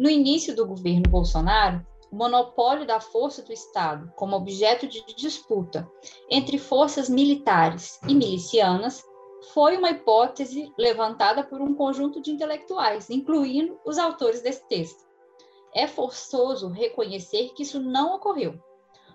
No início do governo Bolsonaro, o monopólio da força do Estado como objeto de disputa entre forças militares e milicianas foi uma hipótese levantada por um conjunto de intelectuais, incluindo os autores desse texto. É forçoso reconhecer que isso não ocorreu,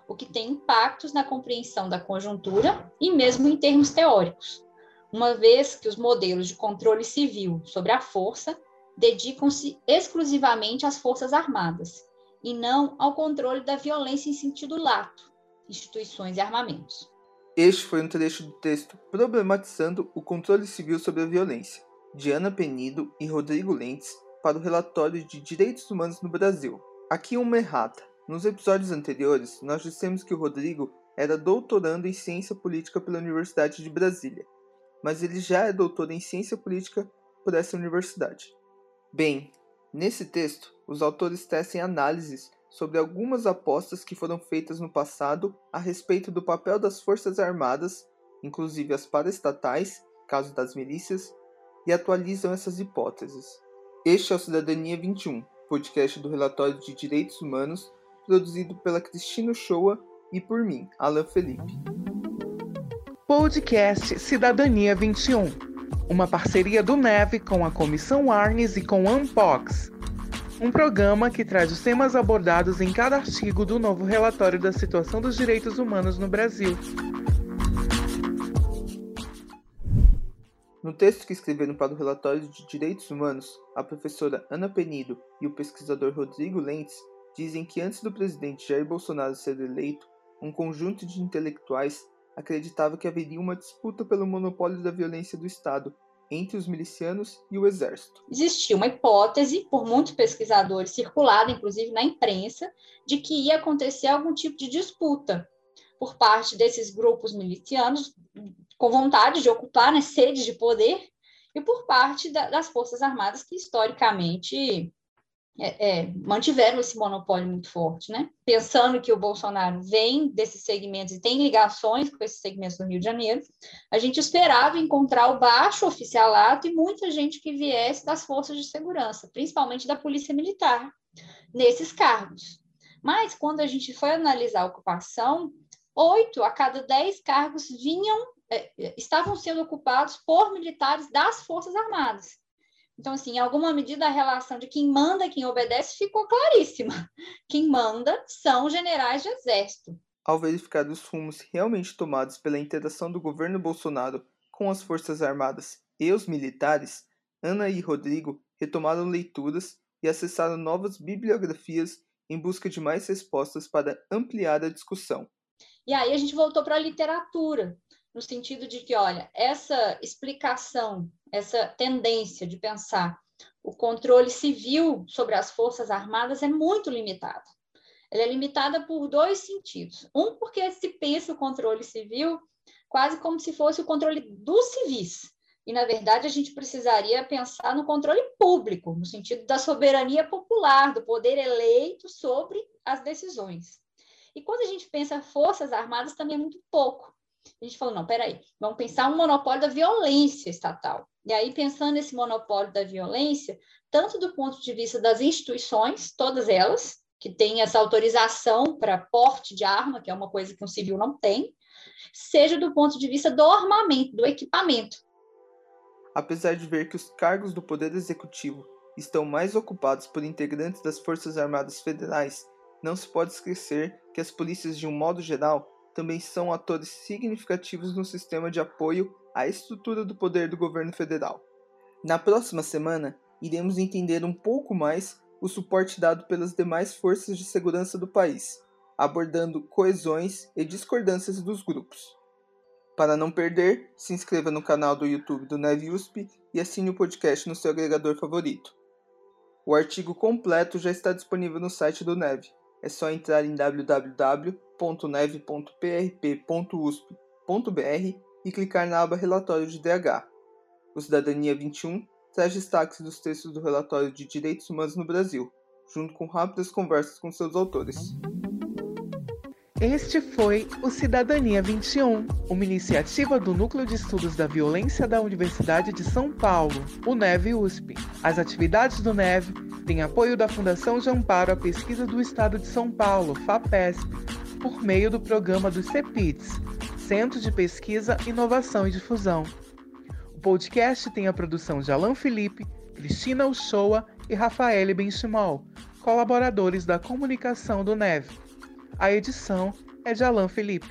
o que tem impactos na compreensão da conjuntura e mesmo em termos teóricos, uma vez que os modelos de controle civil sobre a força dedicam-se exclusivamente às forças armadas e não ao controle da violência em sentido lato, instituições e armamentos. Este foi um trecho do texto Problematizando o Controle Civil sobre a Violência, de Ana Penido e Rodrigo Lentes, para o relatório de Direitos Humanos no Brasil. Aqui uma errata. Nos episódios anteriores, nós dissemos que o Rodrigo era doutorando em Ciência Política pela Universidade de Brasília, mas ele já é doutor em Ciência Política por essa universidade. Bem, nesse texto, os autores tecem análises sobre algumas apostas que foram feitas no passado a respeito do papel das Forças Armadas, inclusive as paraestatais, caso das milícias, e atualizam essas hipóteses. Este é o Cidadania 21, podcast do Relatório de Direitos Humanos, produzido pela Cristina Shoa e por mim, Alan Felipe. Podcast Cidadania 21, uma parceria do NEV com a Comissão Arnes e com a Unbox um programa que traz os temas abordados em cada artigo do novo relatório da situação dos direitos humanos no Brasil. No texto que escreveram para o relatório de direitos humanos, a professora Ana Penido e o pesquisador Rodrigo Lentes dizem que antes do presidente Jair Bolsonaro ser eleito, um conjunto de intelectuais acreditava que haveria uma disputa pelo monopólio da violência do Estado entre os milicianos e o exército. Existia uma hipótese, por muitos pesquisadores, circulada inclusive na imprensa, de que ia acontecer algum tipo de disputa por parte desses grupos milicianos, com vontade de ocupar, né, sede de poder, e por parte da, das Forças Armadas, que historicamente é, é, mantiveram esse monopólio muito forte, né? Pensando que o Bolsonaro vem desses segmentos e tem ligações com esses segmentos do Rio de Janeiro, a gente esperava encontrar o baixo oficialato e muita gente que viesse das forças de segurança, principalmente da Polícia Militar, nesses cargos. Mas quando a gente foi analisar a ocupação, oito a cada dez cargos vinham, é, estavam sendo ocupados por militares das Forças Armadas. Então, assim, em alguma medida, a relação de quem manda e quem obedece ficou claríssima. Quem manda são generais de exército. Ao verificar os rumos realmente tomados pela interação do governo Bolsonaro com as Forças Armadas e os militares, Ana e Rodrigo retomaram leituras e acessaram novas bibliografias em busca de mais respostas para ampliar a discussão. E aí a gente voltou para a literatura, no sentido de que, olha, essa explicação, essa tendência de pensar o controle civil sobre as Forças Armadas é muito limitada. Ela é limitada por dois sentidos. Um, porque se pensa o controle civil quase como se fosse o controle dos civis. E, na verdade, a gente precisaria pensar no controle público, no sentido da soberania popular, do poder eleito sobre as decisões. E quando a gente pensa Forças Armadas, também é muito pouco a gente falou, não, peraí, vamos pensar um monopólio da violência estatal. E aí, pensando nesse monopólio da violência, tanto do ponto de vista das instituições, todas elas, que têm essa autorização para porte de arma, que é uma coisa que um civil não tem, seja do ponto de vista do armamento, do equipamento. Apesar de ver que os cargos do Poder Executivo estão mais ocupados por integrantes das Forças Armadas Federais, não se pode esquecer que as polícias, de um modo geral, também são atores significativos no sistema de apoio à estrutura do poder do governo federal. Na próxima semana, iremos entender um pouco mais o suporte dado pelas demais forças de segurança do país, abordando coesões e discordâncias dos grupos. Para não perder, se inscreva no canal do YouTube do Neve USP e assine o podcast no seu agregador favorito. O artigo completo já está disponível no site do Neve. É só entrar em www www.neve.prp.usp.br e clicar na aba Relatório de DH. O Cidadania 21 traz destaques dos textos do Relatório de Direitos Humanos no Brasil, junto com rápidas conversas com seus autores. Este foi o Cidadania 21, uma iniciativa do Núcleo de Estudos da Violência da Universidade de São Paulo, o NEV USP. As atividades do NEV têm apoio da Fundação de Amparo à Pesquisa do Estado de São Paulo, FAPESP, por meio do programa do CEPITS, Centro de Pesquisa, Inovação e Difusão. O podcast tem a produção de Alan Felipe, Cristina Uchoa e Rafael Benchimol, colaboradores da comunicação do NEV. A edição é de Alain Felipe.